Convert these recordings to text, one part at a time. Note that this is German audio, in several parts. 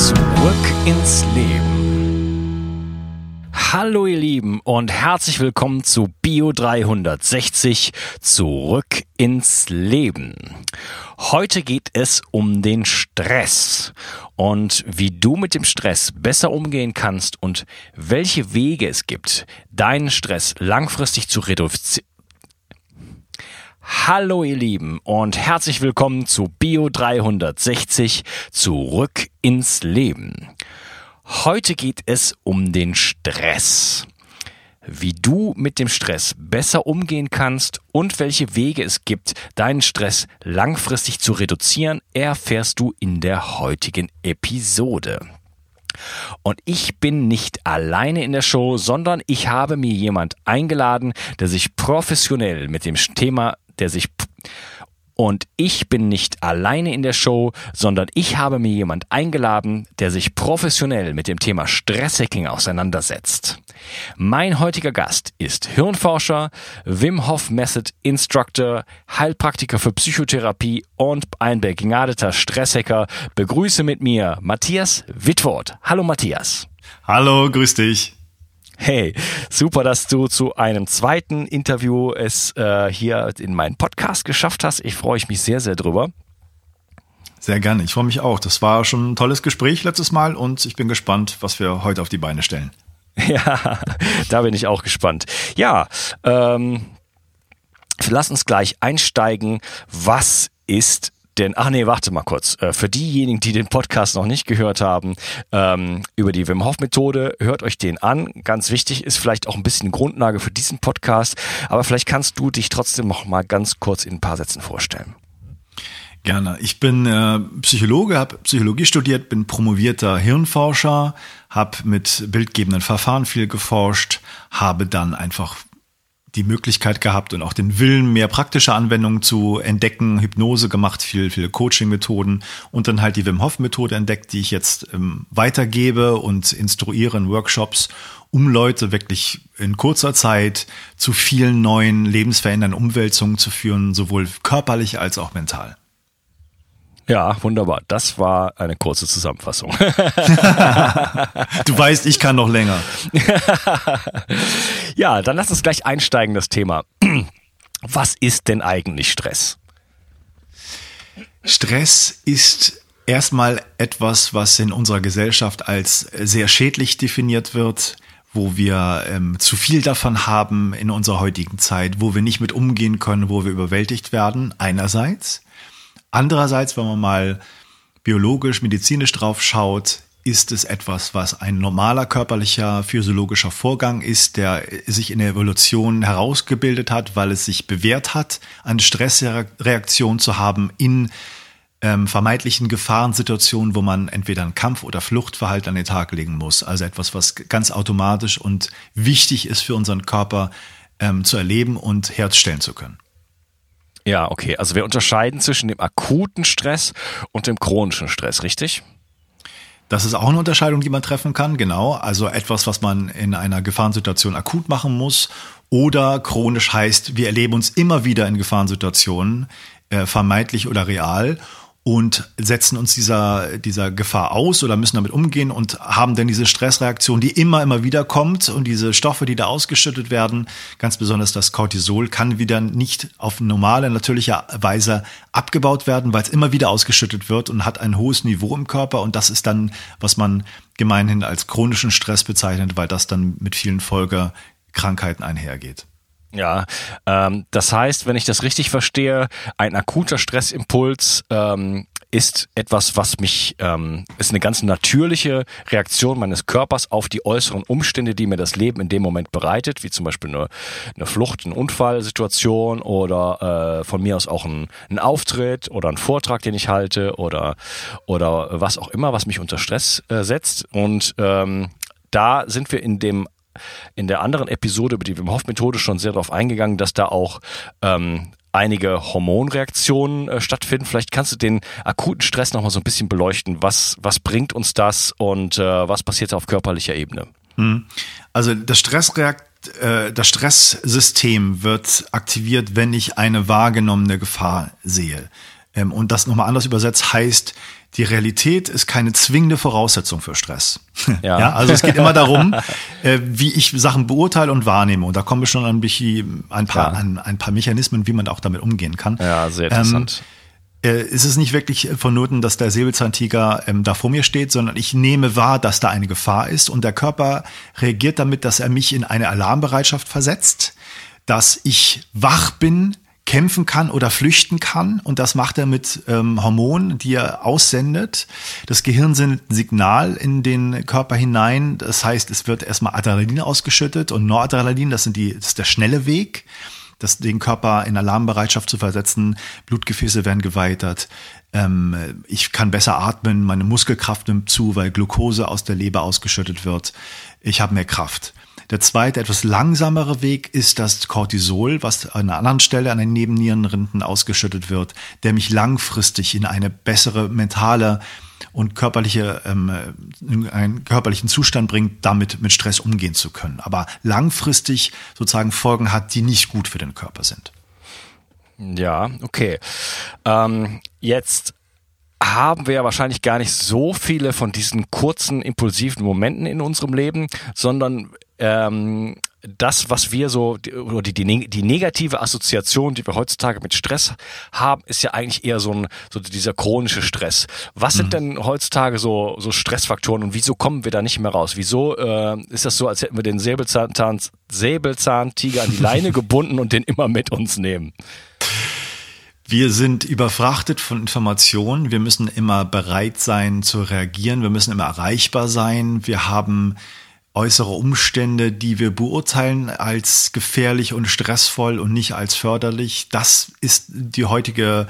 Zurück ins Leben. Hallo ihr Lieben und herzlich willkommen zu Bio 360 Zurück ins Leben. Heute geht es um den Stress und wie du mit dem Stress besser umgehen kannst und welche Wege es gibt, deinen Stress langfristig zu reduzieren Hallo ihr Lieben und herzlich willkommen zu Bio 360 zurück ins Leben. Heute geht es um den Stress. Wie du mit dem Stress besser umgehen kannst und welche Wege es gibt, deinen Stress langfristig zu reduzieren, erfährst du in der heutigen Episode. Und ich bin nicht alleine in der Show, sondern ich habe mir jemand eingeladen, der sich professionell mit dem Thema der sich und ich bin nicht alleine in der Show, sondern ich habe mir jemand eingeladen, der sich professionell mit dem Thema Stresshacking auseinandersetzt. Mein heutiger Gast ist Hirnforscher, Wim Hof Method Instructor, Heilpraktiker für Psychotherapie und ein begnadeter Stresshacker. Begrüße mit mir Matthias Wittwort. Hallo Matthias. Hallo, grüß dich. Hey, super, dass du zu einem zweiten Interview es äh, hier in meinen Podcast geschafft hast. Ich freue mich sehr, sehr drüber. Sehr gerne, ich freue mich auch. Das war schon ein tolles Gespräch letztes Mal und ich bin gespannt, was wir heute auf die Beine stellen. Ja, da bin ich auch gespannt. Ja, ähm, lass uns gleich einsteigen. Was ist denn, ach nee, warte mal kurz. Äh, für diejenigen, die den Podcast noch nicht gehört haben, ähm, über die Wim Hof Methode, hört euch den an. Ganz wichtig ist vielleicht auch ein bisschen Grundlage für diesen Podcast, aber vielleicht kannst du dich trotzdem noch mal ganz kurz in ein paar Sätzen vorstellen. Gerne. Ich bin äh, Psychologe, habe Psychologie studiert, bin promovierter Hirnforscher, habe mit bildgebenden Verfahren viel geforscht, habe dann einfach die Möglichkeit gehabt und auch den Willen, mehr praktische Anwendungen zu entdecken, Hypnose gemacht, viel, viel Coaching-Methoden und dann halt die Wim Hof-Methode entdeckt, die ich jetzt ähm, weitergebe und instruiere in Workshops, um Leute wirklich in kurzer Zeit zu vielen neuen lebensverändernden Umwälzungen zu führen, sowohl körperlich als auch mental. Ja, wunderbar. Das war eine kurze Zusammenfassung. du weißt, ich kann noch länger. ja, dann lass uns gleich einsteigen, das Thema. Was ist denn eigentlich Stress? Stress ist erstmal etwas, was in unserer Gesellschaft als sehr schädlich definiert wird, wo wir ähm, zu viel davon haben in unserer heutigen Zeit, wo wir nicht mit umgehen können, wo wir überwältigt werden, einerseits. Andererseits, wenn man mal biologisch, medizinisch drauf schaut, ist es etwas, was ein normaler körperlicher, physiologischer Vorgang ist, der sich in der Evolution herausgebildet hat, weil es sich bewährt hat, eine Stressreaktion zu haben in ähm, vermeintlichen Gefahrensituationen, wo man entweder ein Kampf- oder Fluchtverhalten an den Tag legen muss. Also etwas, was ganz automatisch und wichtig ist für unseren Körper ähm, zu erleben und herstellen zu können. Ja, okay. Also wir unterscheiden zwischen dem akuten Stress und dem chronischen Stress, richtig? Das ist auch eine Unterscheidung, die man treffen kann, genau. Also etwas, was man in einer Gefahrensituation akut machen muss. Oder chronisch heißt, wir erleben uns immer wieder in Gefahrensituationen, äh, vermeintlich oder real und setzen uns dieser, dieser Gefahr aus oder müssen damit umgehen und haben dann diese Stressreaktion, die immer, immer wieder kommt und diese Stoffe, die da ausgeschüttet werden, ganz besonders das Cortisol, kann wieder nicht auf normale, natürliche Weise abgebaut werden, weil es immer wieder ausgeschüttet wird und hat ein hohes Niveau im Körper und das ist dann, was man gemeinhin als chronischen Stress bezeichnet, weil das dann mit vielen Folgekrankheiten einhergeht. Ja, ähm, das heißt, wenn ich das richtig verstehe, ein akuter Stressimpuls ähm, ist etwas, was mich, ähm, ist eine ganz natürliche Reaktion meines Körpers auf die äußeren Umstände, die mir das Leben in dem Moment bereitet, wie zum Beispiel eine, eine Flucht, eine Unfallsituation oder äh, von mir aus auch ein, ein Auftritt oder ein Vortrag, den ich halte oder, oder was auch immer, was mich unter Stress äh, setzt. Und ähm, da sind wir in dem in der anderen Episode über die Wim Hof Methode schon sehr darauf eingegangen, dass da auch ähm, einige Hormonreaktionen äh, stattfinden. Vielleicht kannst du den akuten Stress noch mal so ein bisschen beleuchten. Was was bringt uns das und äh, was passiert auf körperlicher Ebene? Hm. Also das Stressreakt äh, das Stresssystem wird aktiviert, wenn ich eine wahrgenommene Gefahr sehe. Ähm, und das nochmal anders übersetzt heißt, die Realität ist keine zwingende Voraussetzung für Stress. Ja. ja also es geht immer darum, äh, wie ich Sachen beurteile und wahrnehme. Und da kommen wir schon an ein paar, ja. an ein paar Mechanismen, wie man auch damit umgehen kann. Ja, sehr interessant. Ähm, äh, ist es nicht wirklich vonnöten, dass der Säbelzahntiger ähm, da vor mir steht, sondern ich nehme wahr, dass da eine Gefahr ist und der Körper reagiert damit, dass er mich in eine Alarmbereitschaft versetzt, dass ich wach bin, kämpfen kann oder flüchten kann. Und das macht er mit ähm, Hormonen, die er aussendet. Das Gehirn sendet ein Signal in den Körper hinein. Das heißt, es wird erstmal Adrenalin ausgeschüttet und Noradrenalin, das, sind die, das ist der schnelle Weg das den Körper in Alarmbereitschaft zu versetzen. Blutgefäße werden geweitert. Ähm, ich kann besser atmen. Meine Muskelkraft nimmt zu, weil Glucose aus der Leber ausgeschüttet wird. Ich habe mehr Kraft. Der zweite, etwas langsamere Weg ist das Cortisol, was an einer anderen Stelle an den Nebennierenrinden ausgeschüttet wird, der mich langfristig in eine bessere mentale und körperliche, ähm, in einen körperlichen Zustand bringt, damit mit Stress umgehen zu können. Aber langfristig sozusagen Folgen hat, die nicht gut für den Körper sind. Ja, okay. Ähm, jetzt haben wir ja wahrscheinlich gar nicht so viele von diesen kurzen, impulsiven Momenten in unserem Leben, sondern ähm, das, was wir so, oder die, die, die negative Assoziation, die wir heutzutage mit Stress haben, ist ja eigentlich eher so ein, so dieser chronische Stress. Was sind mhm. denn heutzutage so, so Stressfaktoren und wieso kommen wir da nicht mehr raus? Wieso äh, ist das so, als hätten wir den Säbelzahn, Säbelzahntiger an die Leine gebunden und den immer mit uns nehmen? Wir sind überfrachtet von Informationen. Wir müssen immer bereit sein zu reagieren. Wir müssen immer erreichbar sein. Wir haben äußere Umstände, die wir beurteilen als gefährlich und stressvoll und nicht als förderlich. Das ist die heutige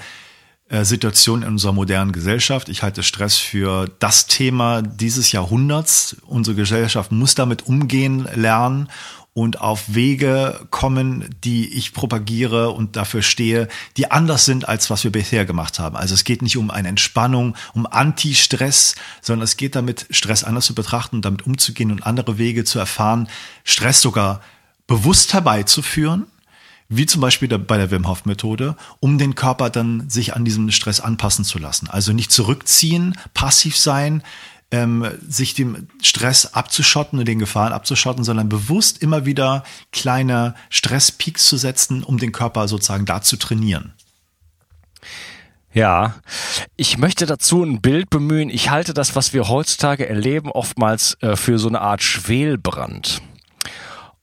äh, Situation in unserer modernen Gesellschaft. Ich halte Stress für das Thema dieses Jahrhunderts. Unsere Gesellschaft muss damit umgehen lernen und auf Wege kommen, die ich propagiere und dafür stehe, die anders sind, als was wir bisher gemacht haben. Also es geht nicht um eine Entspannung, um Anti-Stress, sondern es geht damit, Stress anders zu betrachten und damit umzugehen und andere Wege zu erfahren, Stress sogar bewusst herbeizuführen, wie zum Beispiel bei der Wim Hof Methode, um den Körper dann sich an diesem Stress anpassen zu lassen. Also nicht zurückziehen, passiv sein, ähm, sich dem Stress abzuschotten und den Gefahren abzuschotten, sondern bewusst immer wieder kleine Stresspeaks zu setzen, um den Körper sozusagen da zu trainieren. Ja, ich möchte dazu ein Bild bemühen. Ich halte das, was wir heutzutage erleben, oftmals äh, für so eine Art Schwelbrand.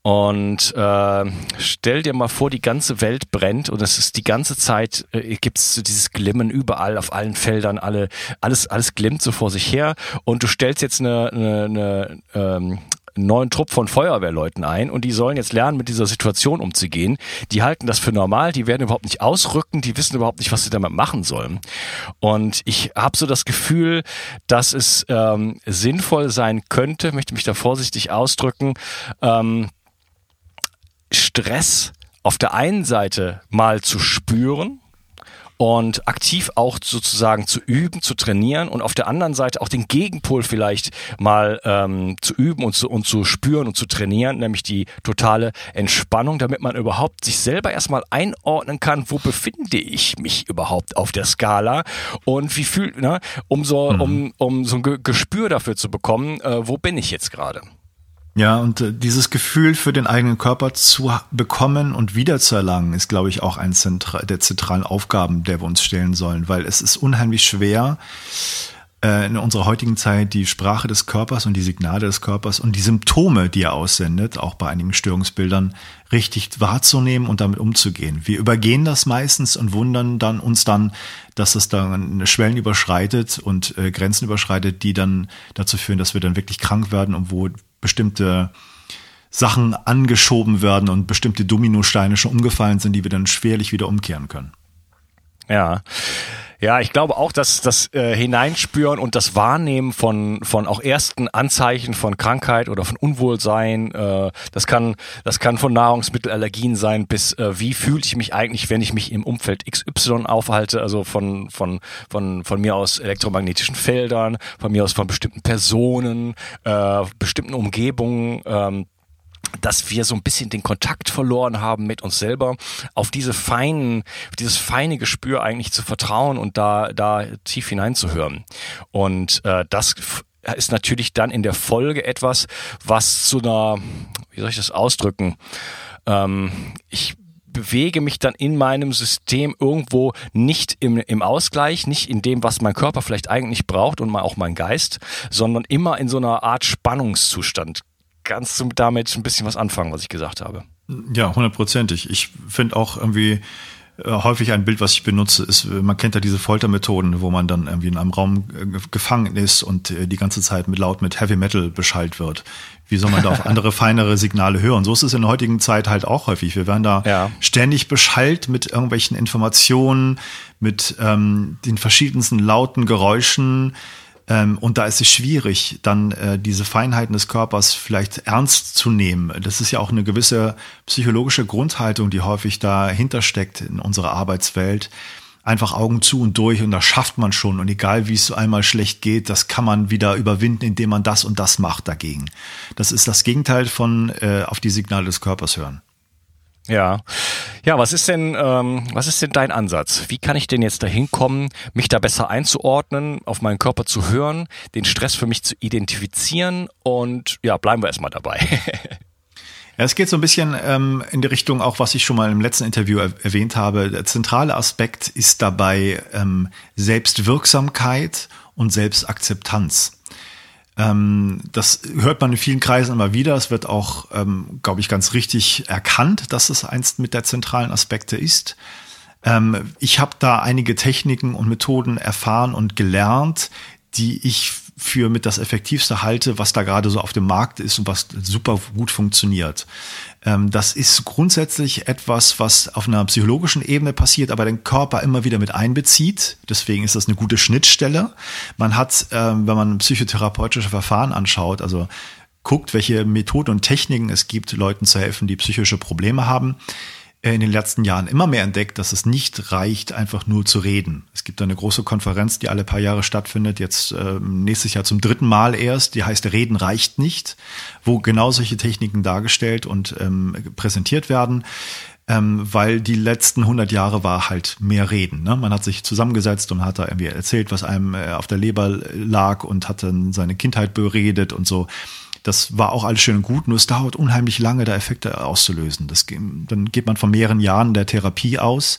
Und äh, stell dir mal vor, die ganze Welt brennt und es ist die ganze Zeit, äh, gibt es dieses Glimmen überall, auf allen Feldern, alle, alles, alles glimmt so vor sich her. Und du stellst jetzt eine, eine, eine ähm, neuen Trupp von Feuerwehrleuten ein und die sollen jetzt lernen, mit dieser Situation umzugehen. Die halten das für normal, die werden überhaupt nicht ausrücken, die wissen überhaupt nicht, was sie damit machen sollen. Und ich habe so das Gefühl, dass es ähm, sinnvoll sein könnte, möchte mich da vorsichtig ausdrücken, ähm, Stress auf der einen Seite mal zu spüren, und aktiv auch sozusagen zu üben, zu trainieren und auf der anderen Seite auch den Gegenpol vielleicht mal ähm, zu üben und zu, und zu spüren und zu trainieren, nämlich die totale Entspannung, damit man überhaupt sich selber erstmal einordnen kann, wo befinde ich mich überhaupt auf der Skala und wie fühlt, ne, um so, mhm. um, um so ein Gespür dafür zu bekommen, äh, wo bin ich jetzt gerade. Ja, und äh, dieses Gefühl für den eigenen Körper zu bekommen und wiederzuerlangen, ist, glaube ich, auch ein Zentra der zentralen Aufgaben, der wir uns stellen sollen, weil es ist unheimlich schwer, äh, in unserer heutigen Zeit die Sprache des Körpers und die Signale des Körpers und die Symptome, die er aussendet, auch bei einigen Störungsbildern, richtig wahrzunehmen und damit umzugehen. Wir übergehen das meistens und wundern dann uns dann, dass es dann Schwellen überschreitet und äh, Grenzen überschreitet, die dann dazu führen, dass wir dann wirklich krank werden und wo bestimmte Sachen angeschoben werden und bestimmte Dominosteine schon umgefallen sind, die wir dann schwerlich wieder umkehren können. Ja. Ja, ich glaube auch, dass das äh, Hineinspüren und das Wahrnehmen von von auch ersten Anzeichen von Krankheit oder von Unwohlsein, äh, das kann das kann von Nahrungsmittelallergien sein bis äh, wie fühle ich mich eigentlich, wenn ich mich im Umfeld XY aufhalte, also von von von von mir aus elektromagnetischen Feldern, von mir aus von bestimmten Personen, äh, bestimmten Umgebungen. Ähm, dass wir so ein bisschen den Kontakt verloren haben mit uns selber, auf diese feinen, dieses feine Gespür eigentlich zu vertrauen und da, da tief hineinzuhören. Und äh, das ist natürlich dann in der Folge etwas, was zu einer, wie soll ich das ausdrücken? Ähm, ich bewege mich dann in meinem System irgendwo nicht im, im Ausgleich, nicht in dem, was mein Körper vielleicht eigentlich braucht und auch mein Geist, sondern immer in so einer Art Spannungszustand kannst du damit ein bisschen was anfangen, was ich gesagt habe. Ja, hundertprozentig. Ich finde auch irgendwie äh, häufig ein Bild, was ich benutze, ist, äh, man kennt ja diese Foltermethoden, wo man dann irgendwie in einem Raum äh, gefangen ist und die ganze Zeit mit laut mit Heavy Metal beschallt wird. Wie soll man da auf andere, feinere Signale hören? So ist es in der heutigen Zeit halt auch häufig. Wir werden da ja. ständig beschallt mit irgendwelchen Informationen, mit ähm, den verschiedensten lauten Geräuschen. Ähm, und da ist es schwierig, dann äh, diese Feinheiten des Körpers vielleicht ernst zu nehmen. Das ist ja auch eine gewisse psychologische Grundhaltung, die häufig dahinter steckt in unserer Arbeitswelt. Einfach Augen zu und durch und das schafft man schon. Und egal wie es so einmal schlecht geht, das kann man wieder überwinden, indem man das und das macht dagegen. Das ist das Gegenteil von äh, auf die Signale des Körpers hören. Ja. Ja, was ist denn, ähm, was ist denn dein Ansatz? Wie kann ich denn jetzt dahin kommen, mich da besser einzuordnen, auf meinen Körper zu hören, den Stress für mich zu identifizieren und ja, bleiben wir erstmal dabei. Ja, es geht so ein bisschen ähm, in die Richtung, auch was ich schon mal im letzten Interview er erwähnt habe. Der zentrale Aspekt ist dabei ähm, Selbstwirksamkeit und Selbstakzeptanz. Ähm, das hört man in vielen Kreisen immer wieder. Es wird auch, ähm, glaube ich, ganz richtig erkannt, dass es eins mit der zentralen Aspekte ist. Ähm, ich habe da einige Techniken und Methoden erfahren und gelernt, die ich für mit das Effektivste halte, was da gerade so auf dem Markt ist und was super gut funktioniert. Ähm, das ist grundsätzlich etwas, was auf einer psychologischen Ebene passiert, aber den Körper immer wieder mit einbezieht. Deswegen ist das eine gute Schnittstelle. Man hat, ähm, wenn man psychotherapeutische Verfahren anschaut, also guckt, welche Methoden und Techniken es gibt, Leuten zu helfen, die psychische Probleme haben, in den letzten Jahren immer mehr entdeckt, dass es nicht reicht, einfach nur zu reden. Es gibt eine große Konferenz, die alle paar Jahre stattfindet, jetzt äh, nächstes Jahr zum dritten Mal erst, die heißt Reden reicht nicht, wo genau solche Techniken dargestellt und ähm, präsentiert werden. Ähm, weil die letzten 100 Jahre war halt mehr Reden. Ne? Man hat sich zusammengesetzt und hat da irgendwie erzählt, was einem äh, auf der Leber lag und hat dann seine Kindheit beredet und so. Das war auch alles schön und gut, nur es dauert unheimlich lange, da Effekte auszulösen. Das, dann geht man von mehreren Jahren der Therapie aus.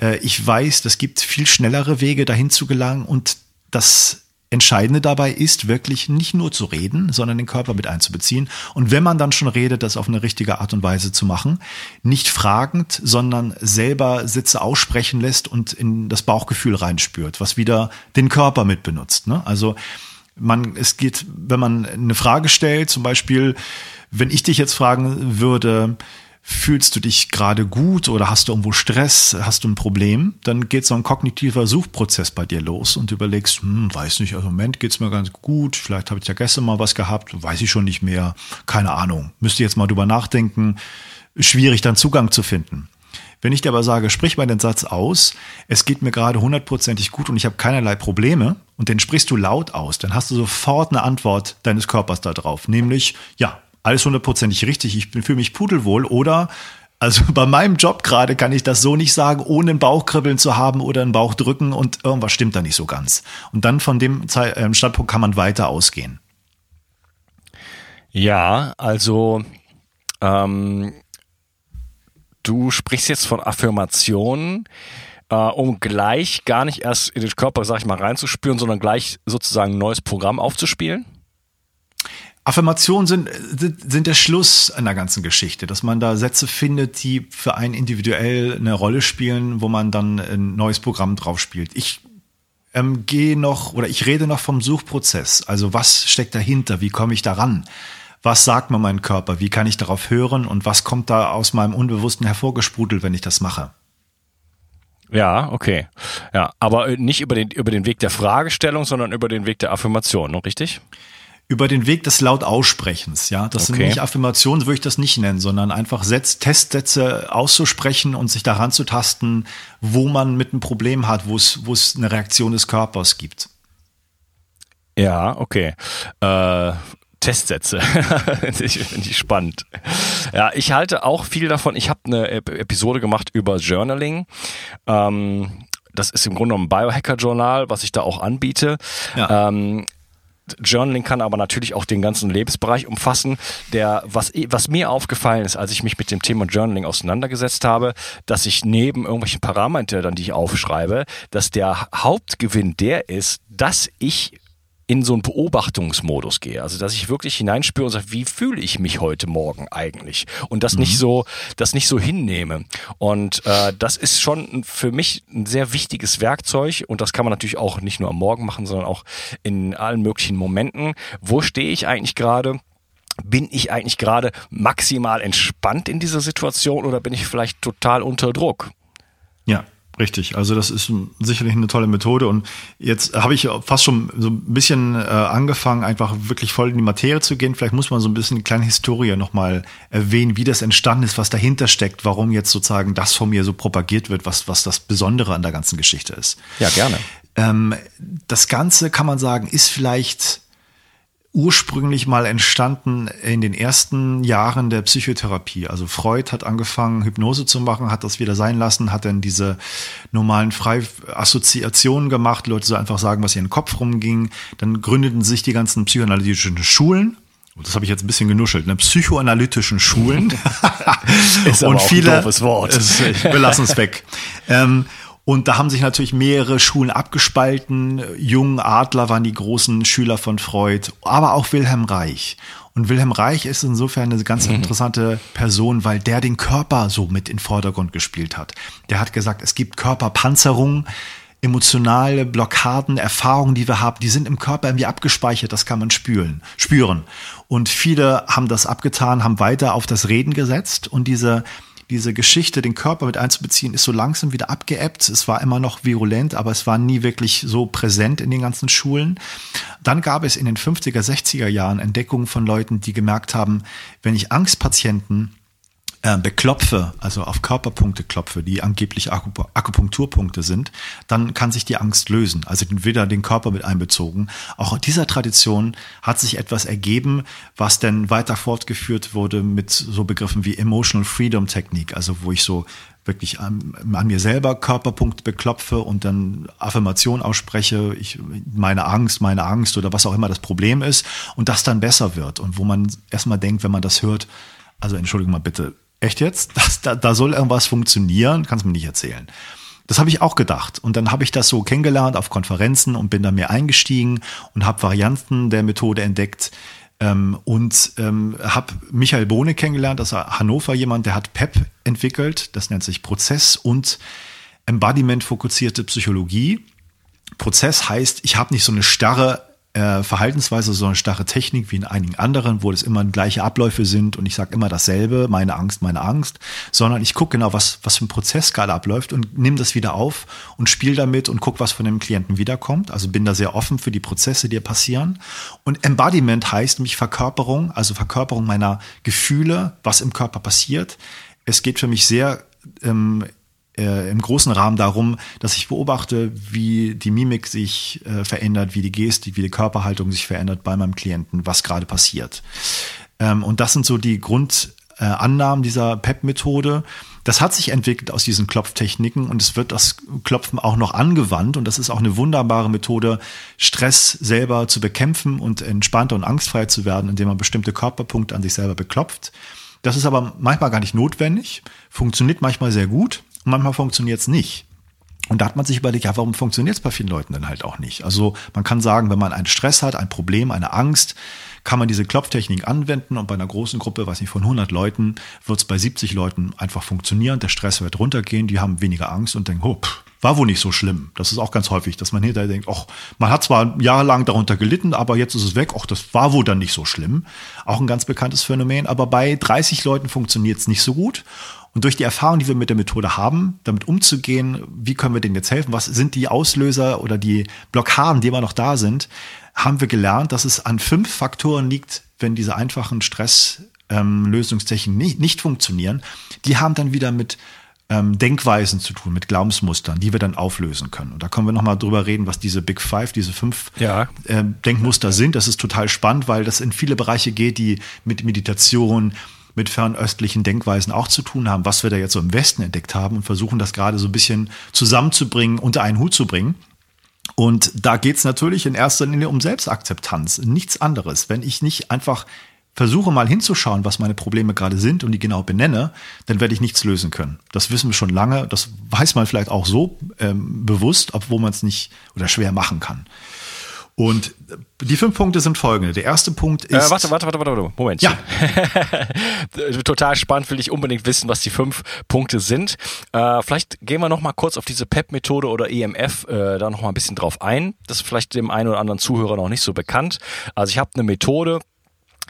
Äh, ich weiß, das gibt viel schnellere Wege, dahin zu gelangen und das Entscheidende dabei ist wirklich nicht nur zu reden, sondern den Körper mit einzubeziehen. Und wenn man dann schon redet, das auf eine richtige Art und Weise zu machen. Nicht fragend, sondern selber Sätze aussprechen lässt und in das Bauchgefühl reinspürt, was wieder den Körper mit benutzt. Ne? Also man, es geht, wenn man eine Frage stellt, zum Beispiel, wenn ich dich jetzt fragen würde, fühlst du dich gerade gut oder hast du irgendwo Stress, hast du ein Problem, dann geht so ein kognitiver Suchprozess bei dir los und du überlegst, hm, weiß nicht, also im Moment geht's mir ganz gut, vielleicht habe ich ja gestern mal was gehabt, weiß ich schon nicht mehr, keine Ahnung, müsste jetzt mal drüber nachdenken, schwierig dann Zugang zu finden. Wenn ich dir aber sage, sprich mal den Satz aus, es geht mir gerade hundertprozentig gut und ich habe keinerlei Probleme und den sprichst du laut aus, dann hast du sofort eine Antwort deines Körpers darauf, nämlich, ja, alles hundertprozentig richtig, ich fühle mich pudelwohl oder also bei meinem Job gerade kann ich das so nicht sagen, ohne ein Bauchkribbeln zu haben oder einen Bauch drücken und irgendwas stimmt da nicht so ganz. Und dann von dem ähm, Standpunkt kann man weiter ausgehen. Ja, also ähm, du sprichst jetzt von Affirmationen. äh, um gleich gar nicht erst in den Körper, sag ich mal, reinzuspüren, sondern gleich sozusagen ein neues Programm aufzuspielen? Affirmationen sind, sind der Schluss einer ganzen Geschichte, dass man da Sätze findet, die für einen individuell eine Rolle spielen, wo man dann ein neues Programm drauf spielt. Ich ähm, gehe noch oder ich rede noch vom Suchprozess. Also was steckt dahinter? Wie komme ich daran? Was sagt mir mein Körper? Wie kann ich darauf hören? Und was kommt da aus meinem Unbewussten hervorgesprudelt, wenn ich das mache? Ja, okay. Ja, aber nicht über den, über den Weg der Fragestellung, sondern über den Weg der Affirmation, richtig? über den Weg des laut Aussprechens, ja. Das okay. sind nicht Affirmationen, würde ich das nicht nennen, sondern einfach Setz, Testsätze auszusprechen und sich daran zu tasten, wo man mit einem Problem hat, wo es, wo es eine Reaktion des Körpers gibt. Ja, okay. Äh, Testsätze. Finde ich, spannend. Ja, ich halte auch viel davon. Ich habe eine Episode gemacht über Journaling. Ähm, das ist im Grunde genommen ein Biohacker-Journal, was ich da auch anbiete. Ja. Ähm, Journaling kann aber natürlich auch den ganzen Lebensbereich umfassen. Der, was, was mir aufgefallen ist, als ich mich mit dem Thema Journaling auseinandergesetzt habe, dass ich neben irgendwelchen Parametern, die ich aufschreibe, dass der Hauptgewinn der ist, dass ich in so einen Beobachtungsmodus gehe. Also dass ich wirklich hineinspüre und sage, wie fühle ich mich heute Morgen eigentlich? Und das mhm. nicht so, das nicht so hinnehme. Und äh, das ist schon für mich ein sehr wichtiges Werkzeug und das kann man natürlich auch nicht nur am Morgen machen, sondern auch in allen möglichen Momenten. Wo stehe ich eigentlich gerade? bin ich eigentlich gerade maximal entspannt in dieser Situation oder bin ich vielleicht total unter Druck? Ja, Richtig, also das ist sicherlich eine tolle Methode und jetzt habe ich fast schon so ein bisschen äh, angefangen, einfach wirklich voll in die Materie zu gehen. Vielleicht muss man so ein bisschen eine kleine Historie nochmal erwähnen, wie das entstanden ist, was dahinter steckt, warum jetzt sozusagen das von mir so propagiert wird, was, was das Besondere an der ganzen Geschichte ist. Ja, gerne. Ähm, das Ganze kann man sagen, ist vielleicht ursprünglich mal entstanden in den ersten Jahren der Psychotherapie. Also Freud hat angefangen, Hypnose zu machen, hat das wieder sein lassen, hat dann diese normalen Freiassoziationen gemacht, Leute so einfach sagen, was hier in den Kopf rumging. Dann gründeten sich die ganzen psychoanalytischen Schulen. Das habe ich jetzt ein bisschen genuschelt, ne? Psychoanalytischen Schulen. ist aber Und viele, ein doofes Wort. wir lassen es weg. Ähm, und da haben sich natürlich mehrere Schulen abgespalten. Jung, Adler waren die großen Schüler von Freud, aber auch Wilhelm Reich. Und Wilhelm Reich ist insofern eine ganz mhm. interessante Person, weil der den Körper so mit in den Vordergrund gespielt hat. Der hat gesagt, es gibt Körperpanzerung, emotionale Blockaden, Erfahrungen, die wir haben, die sind im Körper irgendwie abgespeichert, das kann man spüren, spüren. Und viele haben das abgetan, haben weiter auf das Reden gesetzt und diese diese Geschichte, den Körper mit einzubeziehen, ist so langsam wieder abgeebbt. Es war immer noch virulent, aber es war nie wirklich so präsent in den ganzen Schulen. Dann gab es in den 50er, 60er Jahren Entdeckungen von Leuten, die gemerkt haben, wenn ich Angstpatienten äh, beklopfe, also auf Körperpunkte klopfe, die angeblich Akupunkturpunkte sind, dann kann sich die Angst lösen. Also wieder den Körper mit einbezogen. Auch in dieser Tradition hat sich etwas ergeben, was dann weiter fortgeführt wurde mit so Begriffen wie Emotional Freedom Technik, also wo ich so wirklich an, an, mir selber Körperpunkte beklopfe und dann Affirmation ausspreche, ich, meine Angst, meine Angst oder was auch immer das Problem ist und das dann besser wird und wo man erstmal denkt, wenn man das hört, also entschuldigung mal bitte, echt jetzt? Das, da, da soll irgendwas funktionieren? Kannst du mir nicht erzählen. Das habe ich auch gedacht. Und dann habe ich das so kennengelernt auf Konferenzen und bin da mehr eingestiegen und habe Varianten der Methode entdeckt. Ähm, und ähm, habe Michael Bohne kennengelernt, das ist Hannover jemand, der hat PEP entwickelt. Das nennt sich Prozess- und Embodiment-fokussierte Psychologie. Prozess heißt, ich habe nicht so eine starre äh, Verhaltensweise, so eine starre Technik wie in einigen anderen, wo es immer gleiche Abläufe sind und ich sage immer dasselbe, meine Angst, meine Angst, sondern ich gucke genau, was, was für ein Prozess gerade abläuft und nehme das wieder auf und spiele damit und gucke, was von dem Klienten wiederkommt. Also bin da sehr offen für die Prozesse, die passieren. Und Embodiment heißt mich Verkörperung, also Verkörperung meiner Gefühle, was im Körper passiert. Es geht für mich sehr ähm, äh, im großen Rahmen darum, dass ich beobachte, wie die Mimik sich äh, verändert, wie die Gestik, wie die Körperhaltung sich verändert bei meinem Klienten, was gerade passiert. Ähm, und das sind so die Grundannahmen dieser PEP-Methode. Das hat sich entwickelt aus diesen Klopftechniken und es wird das Klopfen auch noch angewandt und das ist auch eine wunderbare Methode, Stress selber zu bekämpfen und entspannter und angstfrei zu werden, indem man bestimmte Körperpunkte an sich selber beklopft. Das ist aber manchmal gar nicht notwendig, funktioniert manchmal sehr gut manchmal funktioniert es nicht. Und da hat man sich überlegt, ja, warum funktioniert es bei vielen Leuten denn halt auch nicht? Also man kann sagen, wenn man einen Stress hat, ein Problem, eine Angst, kann man diese Klopftechnik anwenden und bei einer großen Gruppe, weiß nicht, von 100 Leuten, wird es bei 70 Leuten einfach funktionieren. Der Stress wird runtergehen, die haben weniger Angst und denken, oh, pff, war wohl nicht so schlimm. Das ist auch ganz häufig, dass man hinterher denkt, ach, man hat zwar jahrelang darunter gelitten, aber jetzt ist es weg. Ach, das war wohl dann nicht so schlimm. Auch ein ganz bekanntes Phänomen. Aber bei 30 Leuten funktioniert es nicht so gut. Und durch die Erfahrung, die wir mit der Methode haben, damit umzugehen, wie können wir denen jetzt helfen? Was sind die Auslöser oder die Blockaden, die immer noch da sind? Haben wir gelernt, dass es an fünf Faktoren liegt, wenn diese einfachen Stresslösungstechniken ähm, nicht, nicht funktionieren. Die haben dann wieder mit ähm, Denkweisen zu tun, mit Glaubensmustern, die wir dann auflösen können. Und da können wir nochmal drüber reden, was diese Big Five, diese fünf ja. äh, Denkmuster sind. Das ist total spannend, weil das in viele Bereiche geht, die mit Meditation, mit fernöstlichen Denkweisen auch zu tun haben, was wir da jetzt so im Westen entdeckt haben und versuchen das gerade so ein bisschen zusammenzubringen, unter einen Hut zu bringen. Und da geht es natürlich in erster Linie um Selbstakzeptanz, nichts anderes. Wenn ich nicht einfach versuche mal hinzuschauen, was meine Probleme gerade sind und die genau benenne, dann werde ich nichts lösen können. Das wissen wir schon lange. Das weiß man vielleicht auch so ähm, bewusst, obwohl man es nicht oder schwer machen kann. Und die fünf Punkte sind folgende. Der erste Punkt ist. Äh, warte, warte, warte, warte, Moment. Ja. Total spannend, will ich unbedingt wissen, was die fünf Punkte sind. Äh, vielleicht gehen wir noch mal kurz auf diese PEP-Methode oder EMF äh, da noch mal ein bisschen drauf ein. Das ist vielleicht dem einen oder anderen Zuhörer noch nicht so bekannt. Also ich habe eine Methode,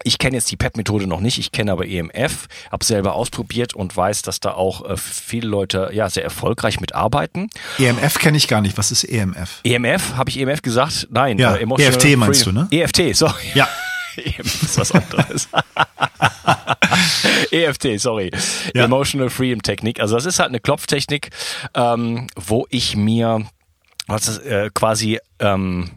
ich kenne jetzt die PEP-Methode noch nicht, ich kenne aber EMF, habe selber ausprobiert und weiß, dass da auch äh, viele Leute ja sehr erfolgreich mitarbeiten. EMF kenne ich gar nicht. Was ist EMF? EMF, habe ich EMF gesagt? Nein. Ja, äh, EFT meinst du, ne? EFT, sorry. Ja. EMF ist was anderes. EFT, sorry. Ja. Emotional Freedom Technik. Also das ist halt eine Klopftechnik, ähm, wo ich mir was ist, äh, quasi ähm,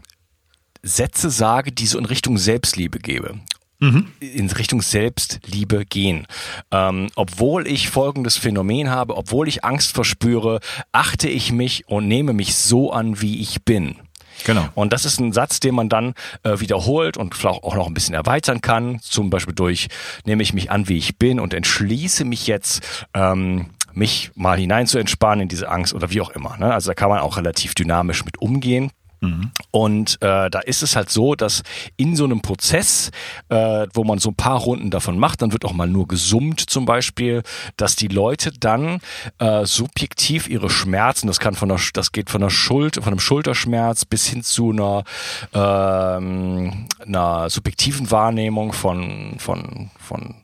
Sätze sage, die so in Richtung Selbstliebe gebe mhm. in Richtung Selbstliebe gehen. Ähm, obwohl ich folgendes Phänomen habe, obwohl ich Angst verspüre, achte ich mich und nehme mich so an, wie ich bin. Genau. Und das ist ein Satz, den man dann äh, wiederholt und vielleicht auch noch ein bisschen erweitern kann. Zum Beispiel durch, nehme ich mich an, wie ich bin und entschließe mich jetzt, ähm, mich mal hinein zu entspannen in diese Angst oder wie auch immer. Ne? Also da kann man auch relativ dynamisch mit umgehen. Und äh, da ist es halt so, dass in so einem Prozess, äh, wo man so ein paar Runden davon macht, dann wird auch mal nur gesummt zum Beispiel, dass die Leute dann äh, subjektiv ihre Schmerzen, das kann von der, das geht von der Schuld, von einem Schulterschmerz bis hin zu einer, ähm, einer subjektiven Wahrnehmung von von von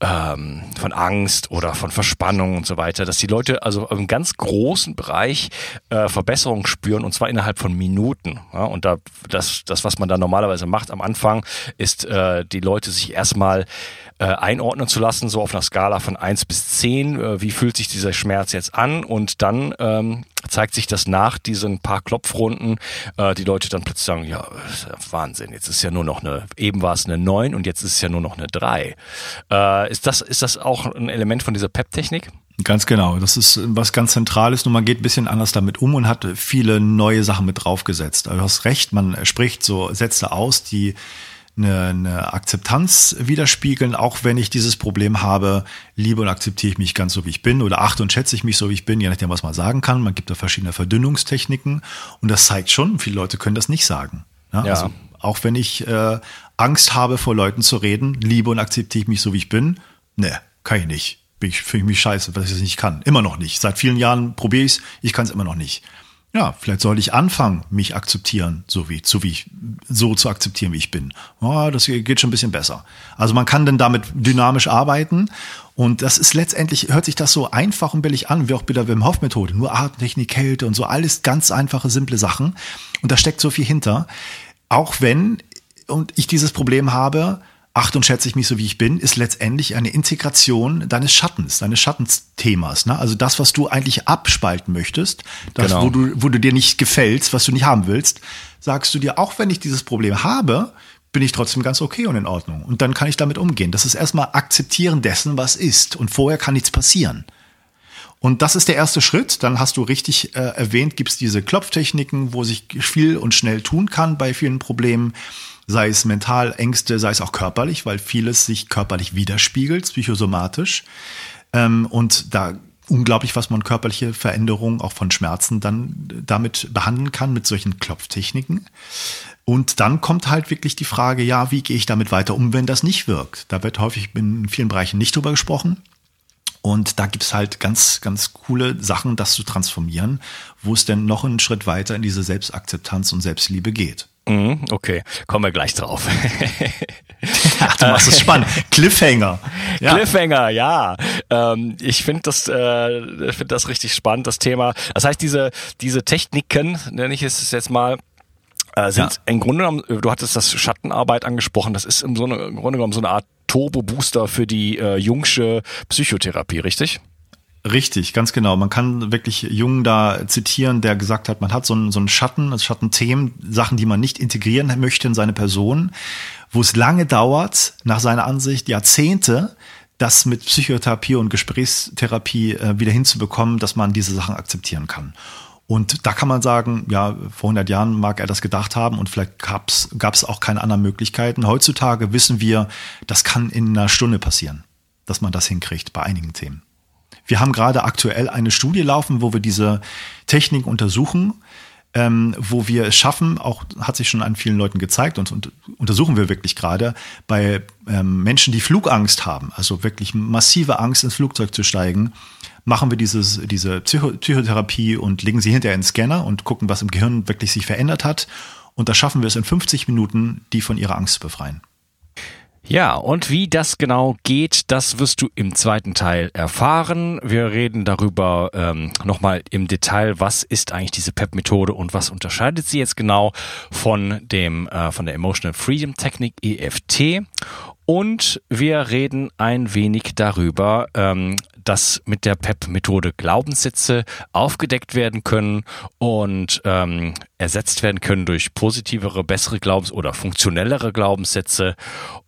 ähm, von Angst oder von Verspannung und so weiter, dass die Leute also im ganz großen Bereich äh, Verbesserungen spüren und zwar innerhalb von Minuten. Ja? Und da das, das, was man da normalerweise macht am Anfang, ist äh, die Leute sich erstmal äh, einordnen zu lassen, so auf einer Skala von eins bis zehn. Äh, wie fühlt sich dieser Schmerz jetzt an? Und dann ähm, zeigt sich das nach diesen paar Klopfrunden, äh, die Leute dann plötzlich sagen, ja, Wahnsinn, jetzt ist ja nur noch eine, eben war es eine neun und jetzt ist es ja nur noch eine drei. Äh, ist, das, ist das auch ein Element von dieser PEP-Technik? Ganz genau. Das ist was ganz Zentrales. Nur man geht ein bisschen anders damit um und hat viele neue Sachen mit draufgesetzt. Also du hast recht, man spricht so Sätze aus, die eine, eine Akzeptanz widerspiegeln, auch wenn ich dieses Problem habe, liebe und akzeptiere ich mich ganz so, wie ich bin oder achte und schätze ich mich so, wie ich bin, je nachdem, was man sagen kann. Man gibt da verschiedene Verdünnungstechniken und das zeigt schon, viele Leute können das nicht sagen. Ja, ja. Also auch wenn ich äh, Angst habe, vor Leuten zu reden, liebe und akzeptiere ich mich so, wie ich bin, ne, kann ich nicht. Ich fühle mich scheiße, weil ich es nicht kann. Immer noch nicht. Seit vielen Jahren probiere ich es, ich kann es immer noch nicht ja, vielleicht soll ich anfangen, mich akzeptieren, so wie, so wie ich, so zu akzeptieren, wie ich bin. Oh, das geht schon ein bisschen besser. Also man kann dann damit dynamisch arbeiten und das ist letztendlich, hört sich das so einfach und billig an, wie auch bei der Wim Hof Methode. Nur Atemtechnik, Kälte und so, alles ganz einfache, simple Sachen. Und da steckt so viel hinter. Auch wenn, und ich dieses Problem habe, acht und schätze ich mich so, wie ich bin, ist letztendlich eine Integration deines Schattens, deines Schattensthemas. Ne? Also das, was du eigentlich abspalten möchtest, das, genau. wo, du, wo du dir nicht gefällst, was du nicht haben willst, sagst du dir, auch wenn ich dieses Problem habe, bin ich trotzdem ganz okay und in Ordnung. Und dann kann ich damit umgehen. Das ist erstmal Akzeptieren dessen, was ist. Und vorher kann nichts passieren. Und das ist der erste Schritt. Dann hast du richtig äh, erwähnt, gibt es diese Klopftechniken, wo sich viel und schnell tun kann bei vielen Problemen sei es mental Ängste, sei es auch körperlich, weil vieles sich körperlich widerspiegelt, psychosomatisch. Ähm, und da unglaublich, was man körperliche Veränderungen auch von Schmerzen dann damit behandeln kann mit solchen Klopftechniken. Und dann kommt halt wirklich die Frage, ja, wie gehe ich damit weiter um, wenn das nicht wirkt? Da wird häufig in vielen Bereichen nicht drüber gesprochen. Und da gibt's halt ganz, ganz coole Sachen, das zu transformieren, wo es denn noch einen Schritt weiter in diese Selbstakzeptanz und Selbstliebe geht. Mhm, okay, kommen wir gleich drauf. Ach, du machst es spannend. Cliffhanger. Ja. Cliffhanger, ja. Ähm, ich finde das, äh, finde das richtig spannend, das Thema. Das heißt, diese, diese Techniken, nenne ich es jetzt mal, äh, sind ja. im Grunde genommen, du hattest das Schattenarbeit angesprochen, das ist im, so eine, im Grunde genommen so eine Art Turbo-Booster für die äh, jungsche Psychotherapie, richtig? Richtig, ganz genau. Man kann wirklich Jung da zitieren, der gesagt hat, man hat so einen, so einen Schatten, also Schattenthemen, Sachen, die man nicht integrieren möchte in seine Person, wo es lange dauert, nach seiner Ansicht Jahrzehnte, das mit Psychotherapie und Gesprächstherapie äh, wieder hinzubekommen, dass man diese Sachen akzeptieren kann. Und da kann man sagen, ja, vor 100 Jahren mag er das gedacht haben und vielleicht gab es auch keine anderen Möglichkeiten. Heutzutage wissen wir, das kann in einer Stunde passieren, dass man das hinkriegt bei einigen Themen. Wir haben gerade aktuell eine Studie laufen, wo wir diese Technik untersuchen, ähm, wo wir es schaffen, auch hat sich schon an vielen Leuten gezeigt und, und untersuchen wir wirklich gerade bei ähm, Menschen, die Flugangst haben, also wirklich massive Angst ins Flugzeug zu steigen, machen wir dieses, diese Psycho Psychotherapie und legen sie hinterher in den Scanner und gucken, was im Gehirn wirklich sich verändert hat. Und da schaffen wir es in 50 Minuten, die von ihrer Angst zu befreien. Ja, und wie das genau geht, das wirst du im zweiten Teil erfahren. Wir reden darüber ähm, nochmal im Detail, was ist eigentlich diese PEP-Methode und was unterscheidet sie jetzt genau von dem äh, von der Emotional Freedom Technik EFT. Und wir reden ein wenig darüber, ähm, dass mit der PEP-Methode Glaubenssätze aufgedeckt werden können und ähm, ersetzt werden können durch positivere, bessere Glaubens- oder funktionellere Glaubenssätze.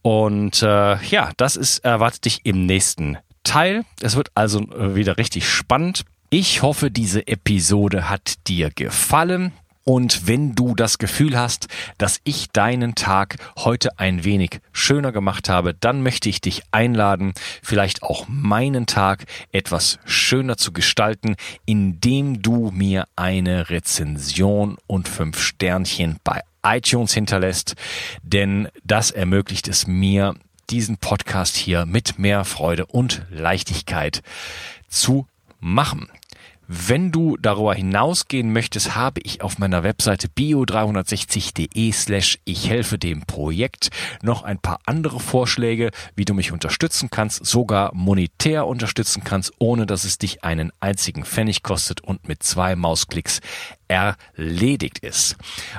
Und äh, ja, das ist erwartet dich im nächsten Teil. Es wird also äh, wieder richtig spannend. Ich hoffe, diese Episode hat dir gefallen. Und wenn du das Gefühl hast, dass ich deinen Tag heute ein wenig schöner gemacht habe, dann möchte ich dich einladen, vielleicht auch meinen Tag etwas schöner zu gestalten, indem du mir eine Rezension und fünf Sternchen bei iTunes hinterlässt, denn das ermöglicht es mir, diesen Podcast hier mit mehr Freude und Leichtigkeit zu machen. Wenn du darüber hinausgehen möchtest, habe ich auf meiner Webseite bio360.de slash ich helfe dem Projekt noch ein paar andere Vorschläge, wie du mich unterstützen kannst, sogar monetär unterstützen kannst, ohne dass es dich einen einzigen Pfennig kostet und mit zwei Mausklicks erledigt ist.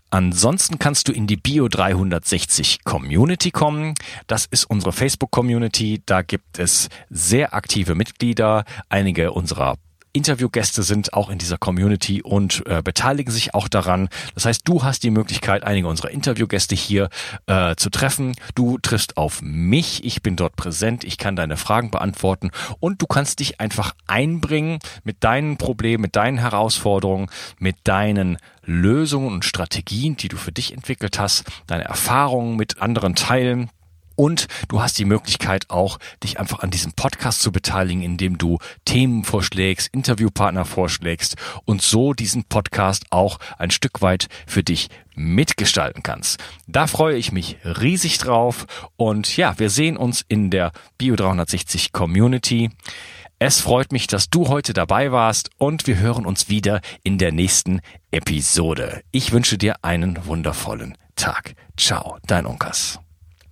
Ansonsten kannst du in die Bio 360 Community kommen. Das ist unsere Facebook Community. Da gibt es sehr aktive Mitglieder. Einige unserer Interviewgäste sind auch in dieser Community und äh, beteiligen sich auch daran. Das heißt, du hast die Möglichkeit, einige unserer Interviewgäste hier äh, zu treffen. Du triffst auf mich, ich bin dort präsent, ich kann deine Fragen beantworten und du kannst dich einfach einbringen mit deinen Problemen, mit deinen Herausforderungen, mit deinen Lösungen und Strategien, die du für dich entwickelt hast, deine Erfahrungen mit anderen teilen. Und du hast die Möglichkeit auch, dich einfach an diesem Podcast zu beteiligen, indem du Themen vorschlägst, Interviewpartner vorschlägst und so diesen Podcast auch ein Stück weit für dich mitgestalten kannst. Da freue ich mich riesig drauf und ja, wir sehen uns in der Bio 360 Community. Es freut mich, dass du heute dabei warst und wir hören uns wieder in der nächsten Episode. Ich wünsche dir einen wundervollen Tag. Ciao, dein Unkas.